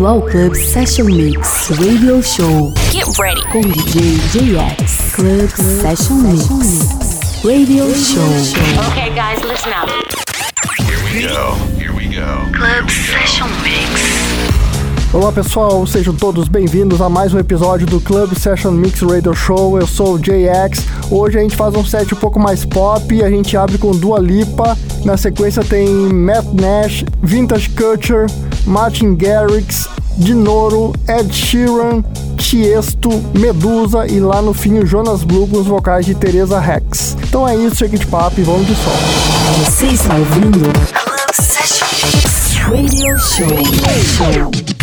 bem-vindo ao Club Session Mix Radio Show. Get ready. Com DJ JX. Club, Club Session Mix Radio, Radio Show. Okay, guys, listen up. Here we go. Here we go. Club Session Mix. Olá pessoal, sejam todos bem-vindos a mais um episódio do Club Session Mix Radio Show. Eu sou o JX. Hoje a gente faz um set um pouco mais pop. A gente abre com Dua Lipa. Na sequência tem Matt Nash, Vintage Culture, Martin Garrix, Dinoro, Ed Sheeran, Tiesto, Medusa e lá no fim o Jonas Blue com os vocais de Teresa Rex. Então é isso, chega de papo e vamos de som. Você está ouvindo Radio Show.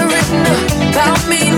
written about me.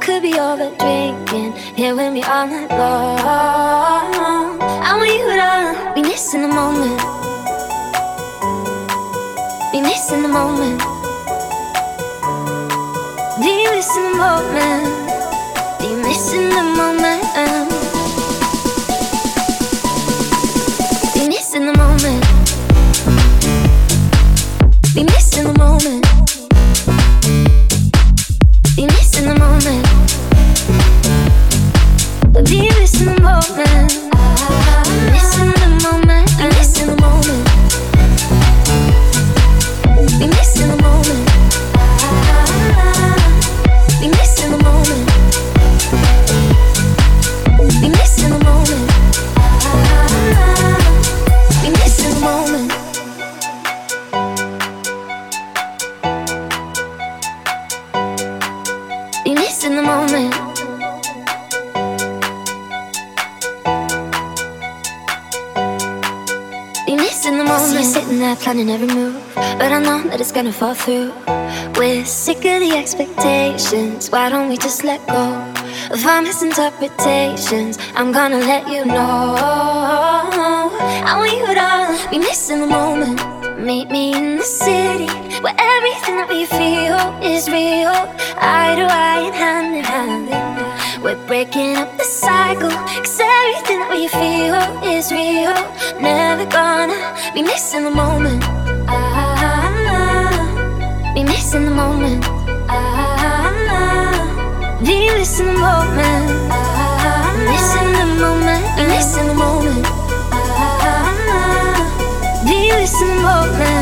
Could be over drinking, here with me all night long. I want you to be missing the moment. Be missing the moment. Be missing the moment. Be missing the moment. Be missing the moment. Be fall through. We're sick of the expectations. Why don't we just let go of our misinterpretations? I'm gonna let you know. I want you to be missing the moment. Meet me in the city where everything that we feel is real. Eye to eye and hand in hand. We're breaking up the cycle. Cause everything that we feel is real. Never gonna be missing the moment. Ah, be missing the moment. Ah, be missing the moment. Ah, missing the moment. Be missing the moment. Ah, be missing the moment.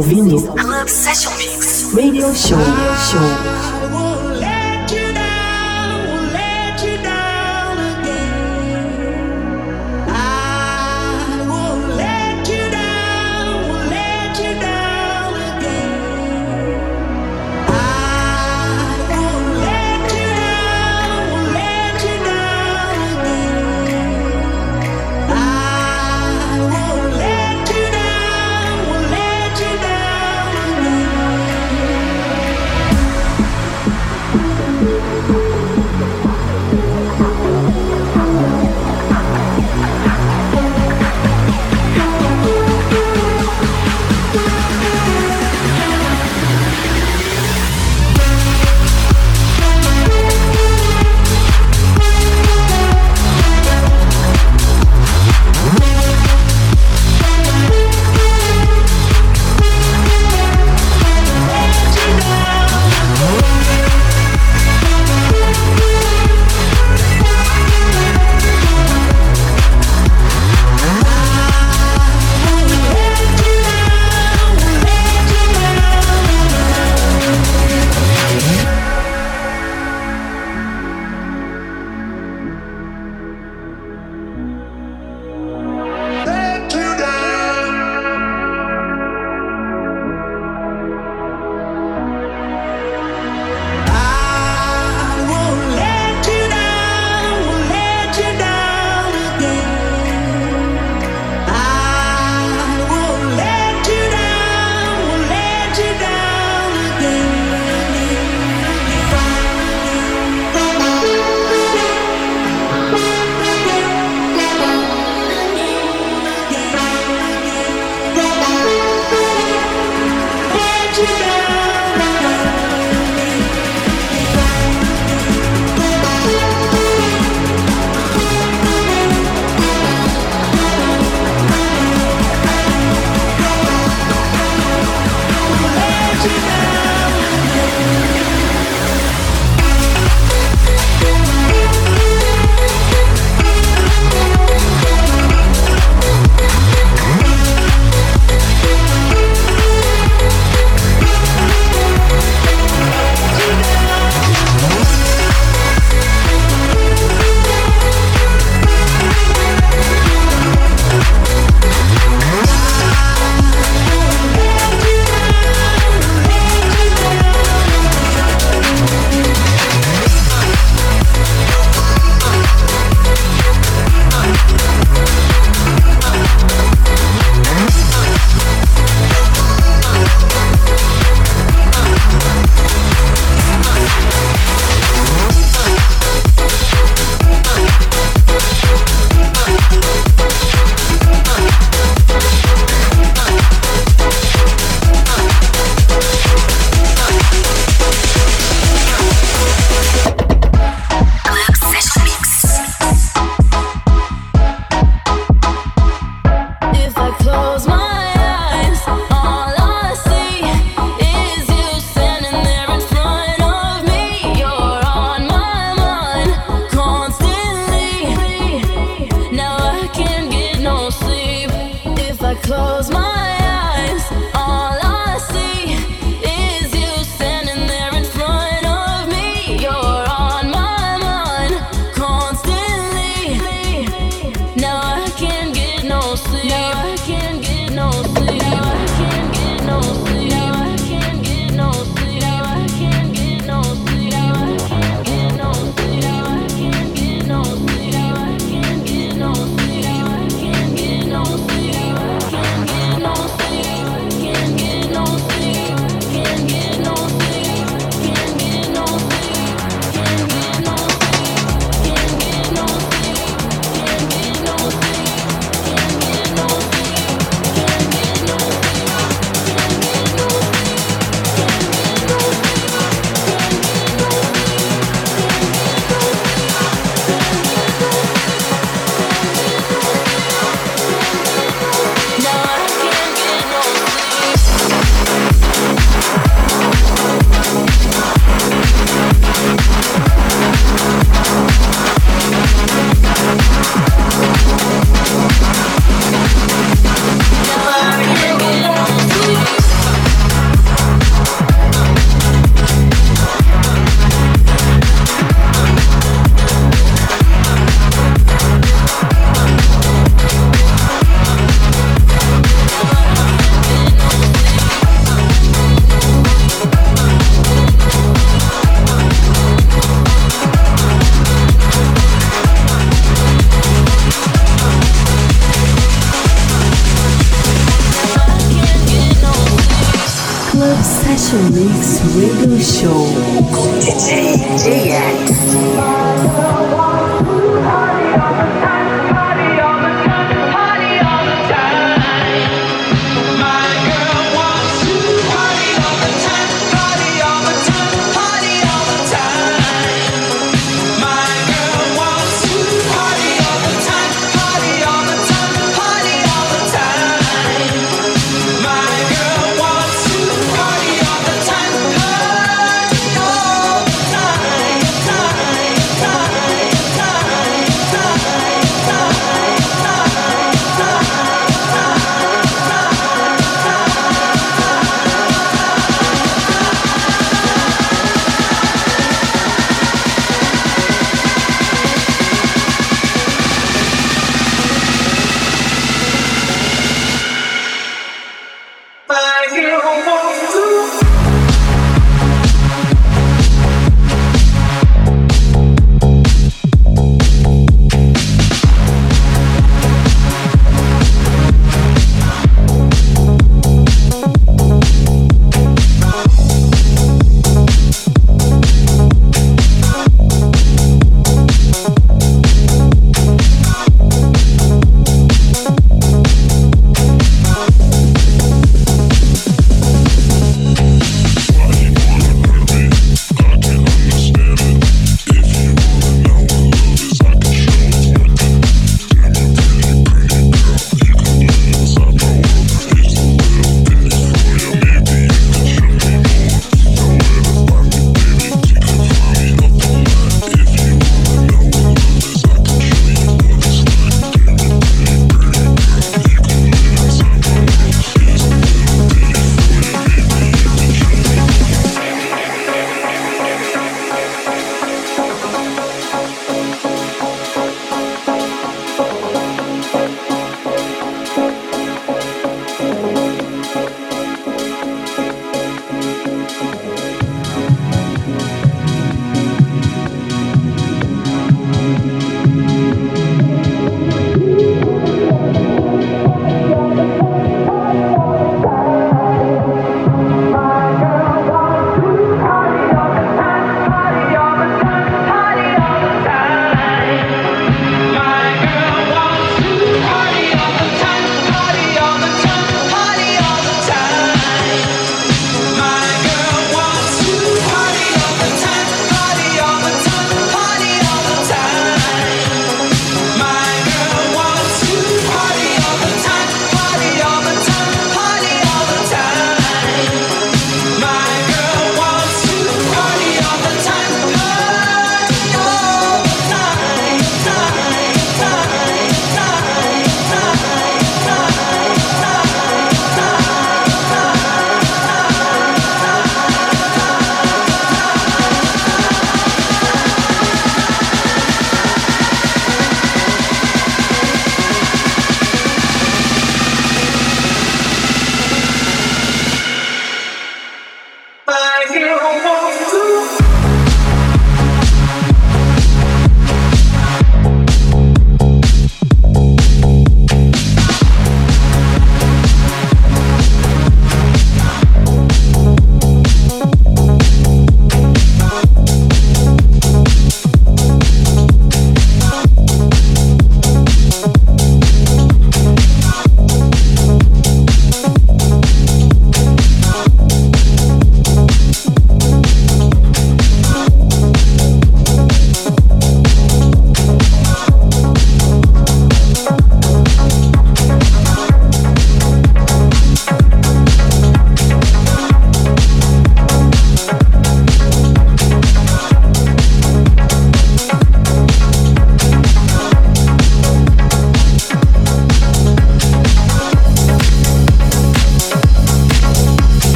Ouvindo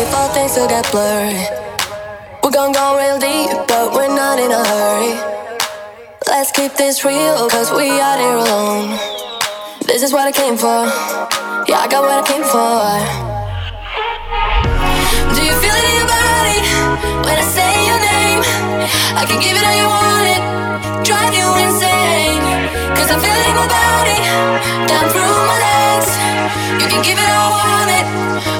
if all things will get blurry. We're gonna go real deep, but we're not in a hurry. Let's keep this real, cause we out here alone. This is what I came for. Yeah, I got what I came for. Do you feel it in your body when I say your name? I can give it all you want it, drive you insane. Cause I feel it in my body, down through my legs. You can give it all I want it.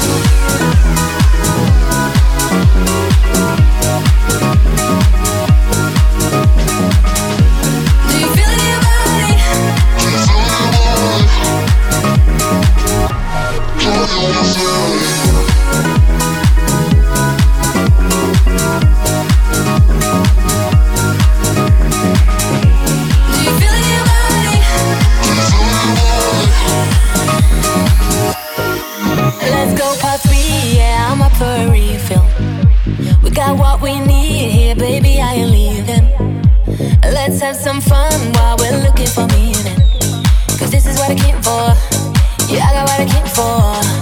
have some fun while we're looking for meaning. Cause this is what I came for. Yeah, I got what I came for.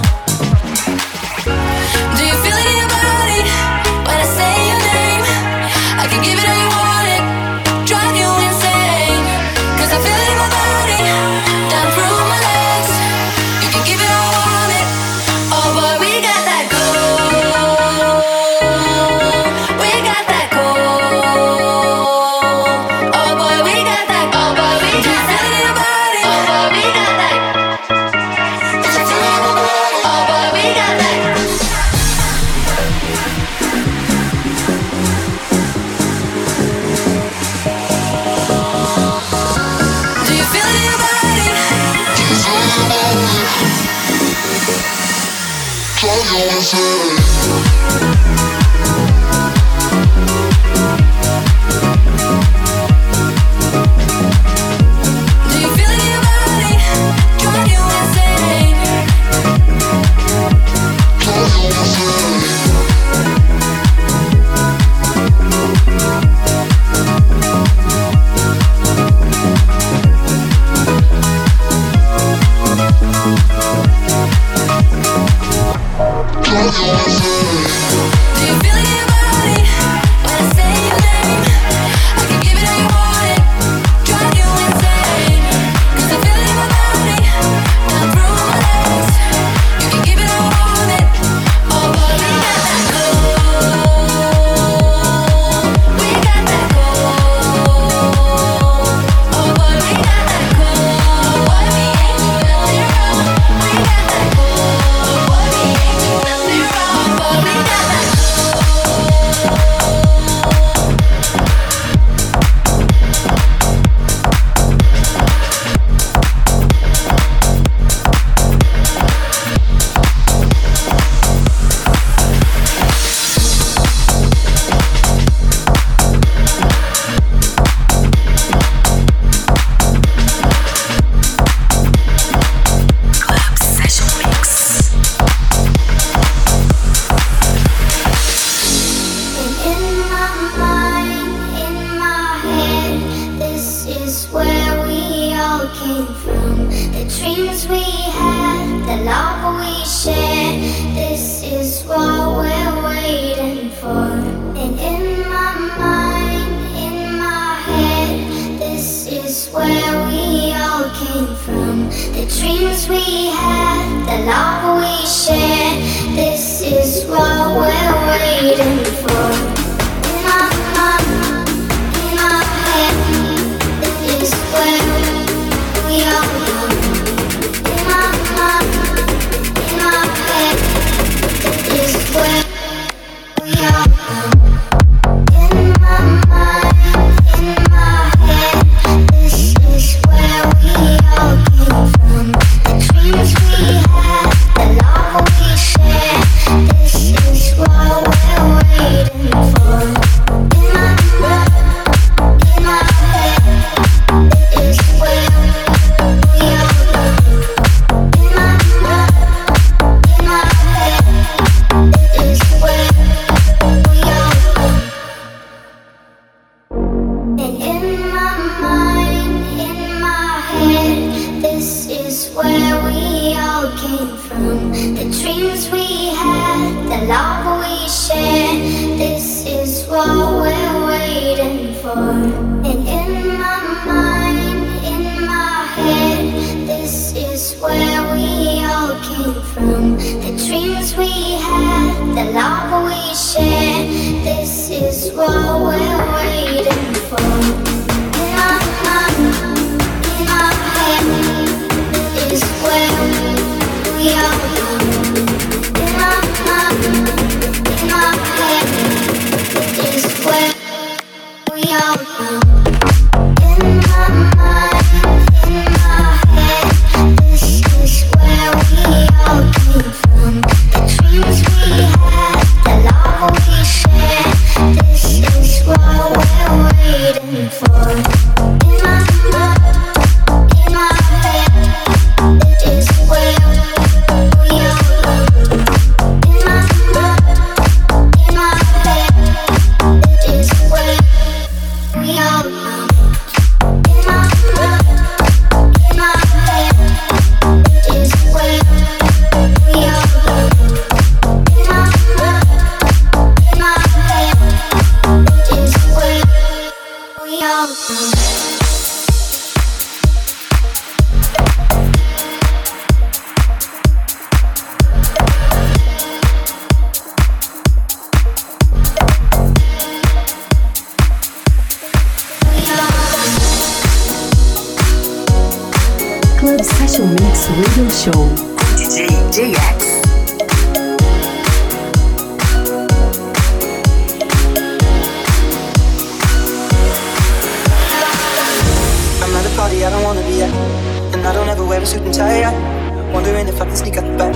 and I don't ever wear a suit and tie. I'm wondering if I can sneak out the back.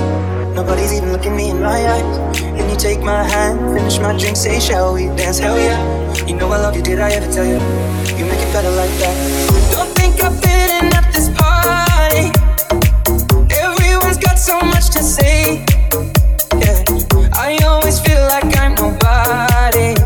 Nobody's even looking me in my eyes. Then you take my hand, finish my drink, say, shall we dance? Hell yeah. You know I love you, did I ever tell you? You make it better like that. Don't think I've been at this party. Everyone's got so much to say. Yeah. I always feel like I'm nobody.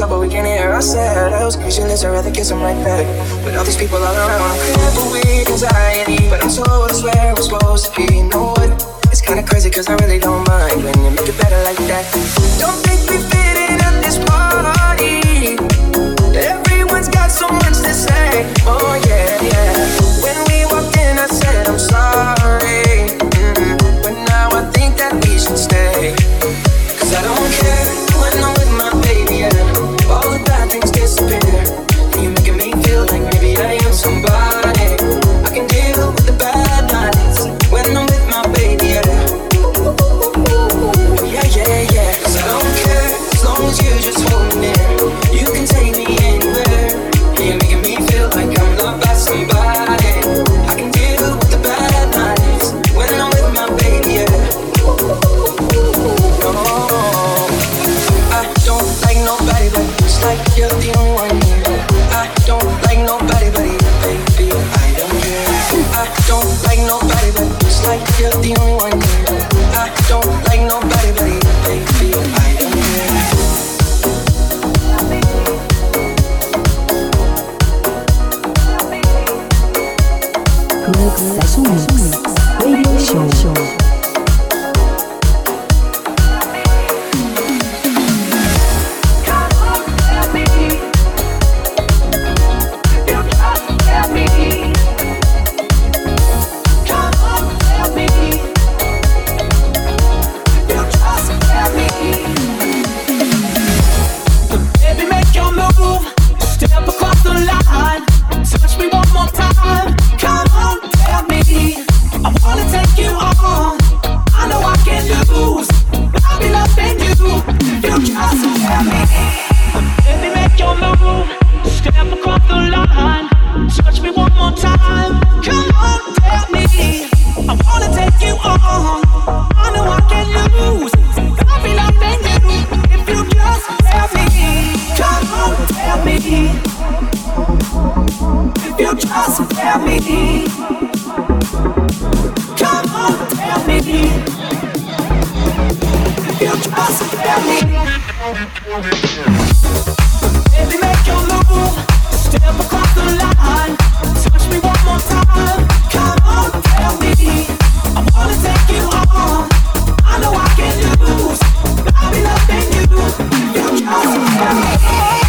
us but we can't hear ourselves. Visionless, I'd rather kiss him right back. With all these people all around, I'm crippled with anxiety. But I'm told it's where we're supposed to be. You know what? It's kinda crazy, cause I really don't mind when you make it better like that. Don't think we fit in at this party. Everyone's got so much to say. Oh, yeah, yeah. Baby, make your move. Step across the line. Touch me one more time. Come on, tell me. I wanna take you on. I know I can lose. I'll you.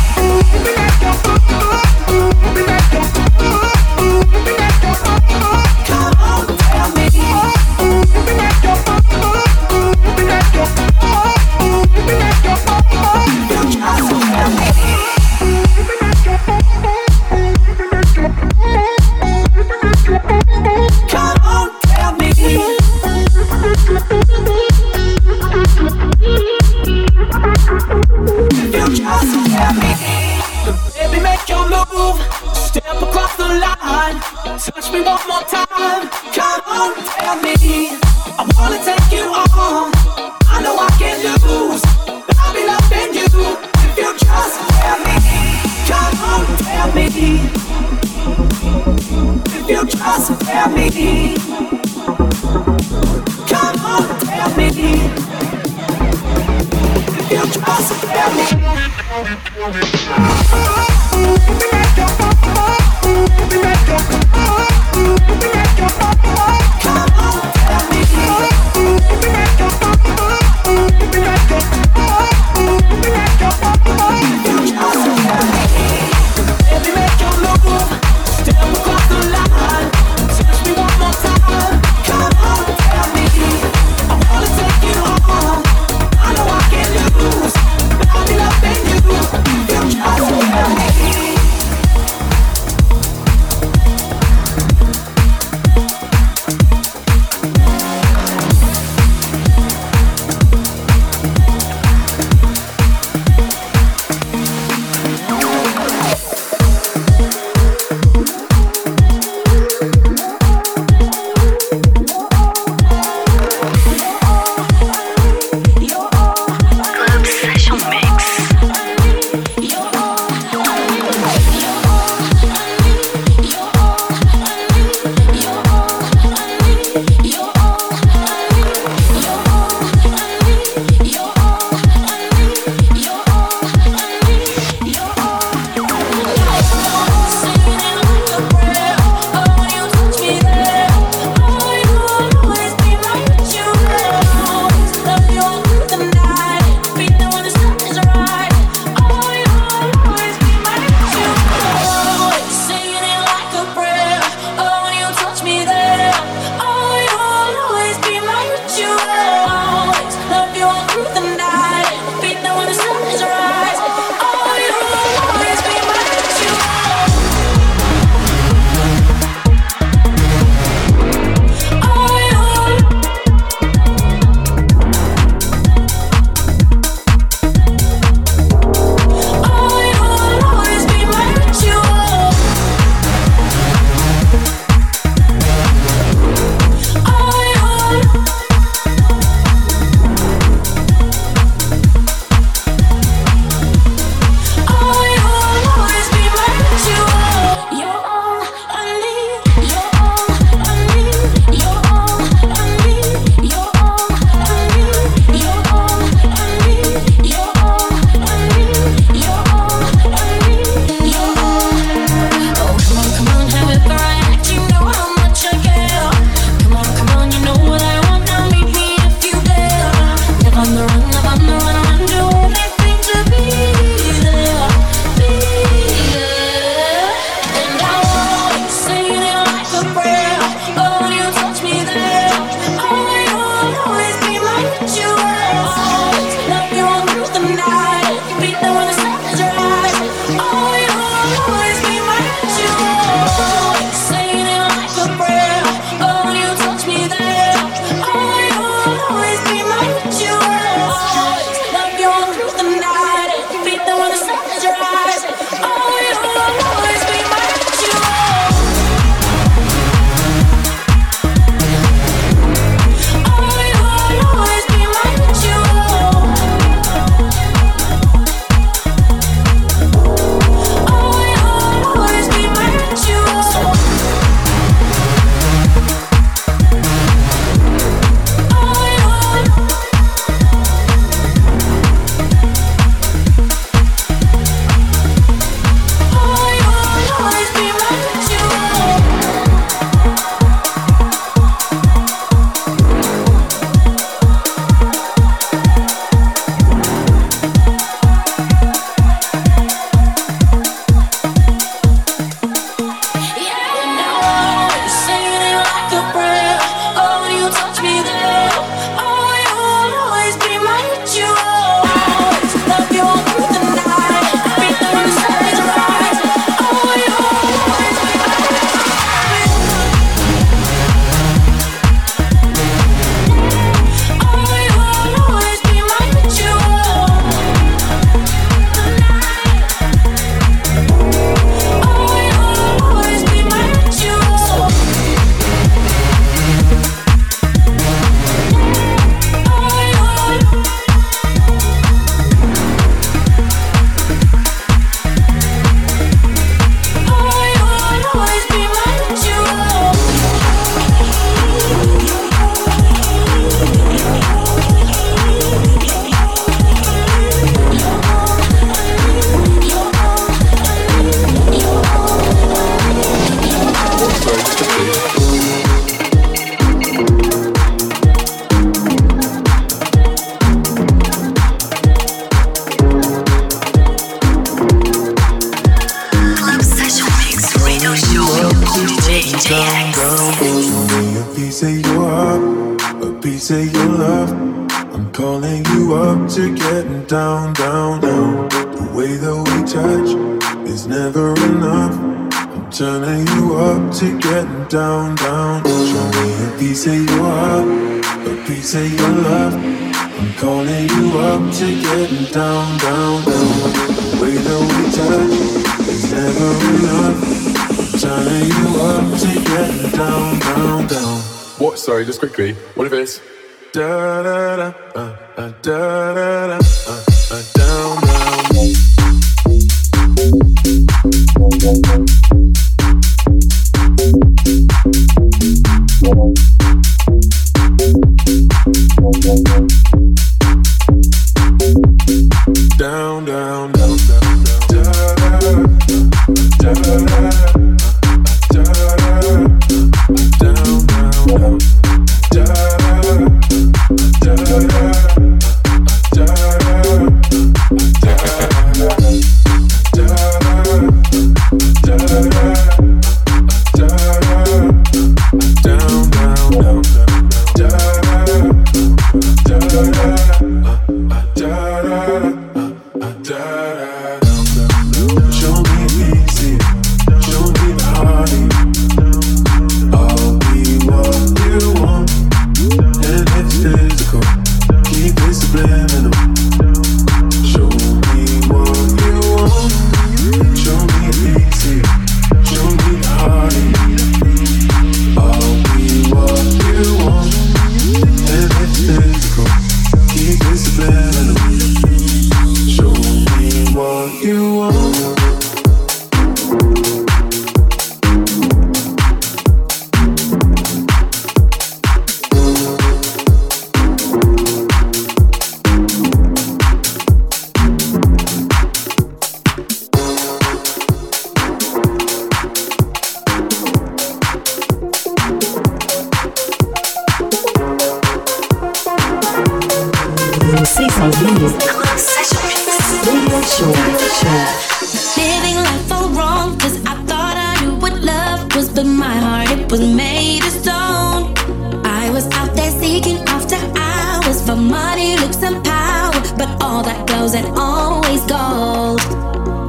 goes and always gold.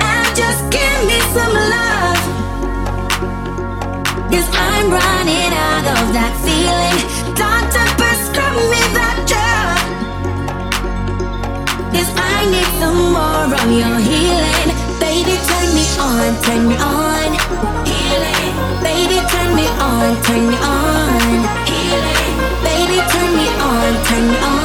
And just give me some love. Cause I'm running out of that feeling. Doctor, prescribe me that drug. Cause I need some more of your healing. Baby, turn me on, turn me on. Healing. Baby, turn me on, turn me on. Healing. Baby, turn me on, turn me on.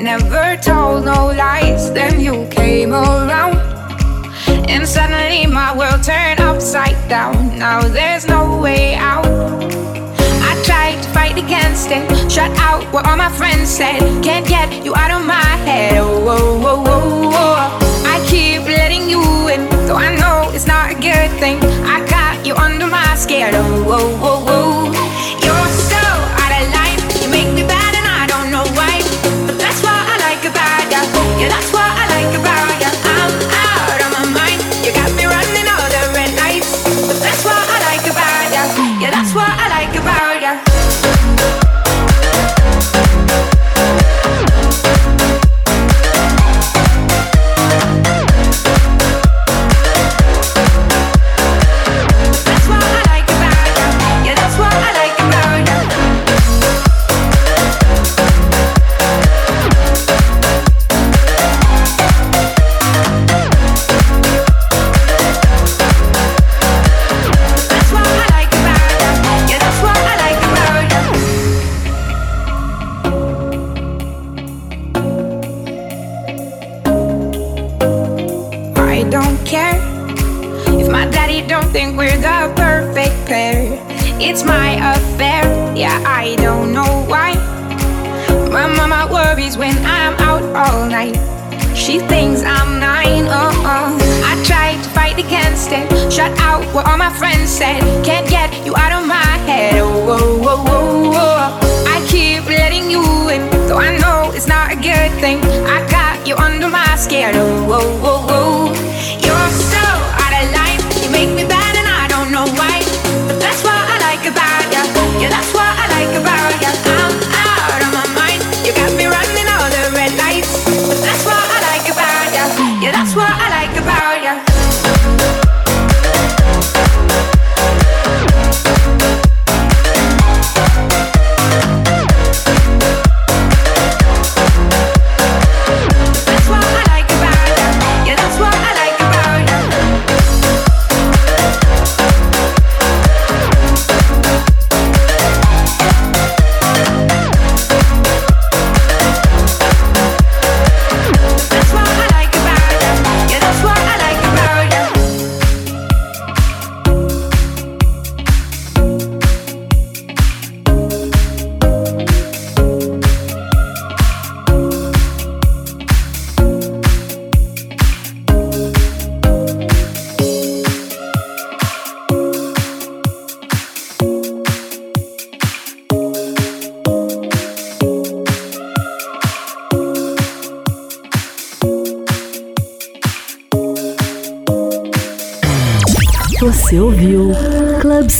Never told no lies. Then you came around. And suddenly my world turned upside down. Now there's no way out. I tried to fight against it. Shut out what all my friends said. Can't get you out of my head. Oh, oh, oh, oh, oh. oh. I keep letting you in. Though I know it's not a good thing. I got you under my skin. Oh, oh, oh, oh. Yeah, that's what worries when I'm out all night. She thinks I'm nine. Oh, oh. I tried to fight against it. Shut out what all my friends said. Can't get you out of my head. Oh, oh, oh, oh, oh. I keep letting you in, though I know it's not a good thing. I got you under my skin. Oh, oh, oh, oh. You're so out of line. You make me bad and I don't know why. But that's what I like about ya. Yeah, that's what I like about ya.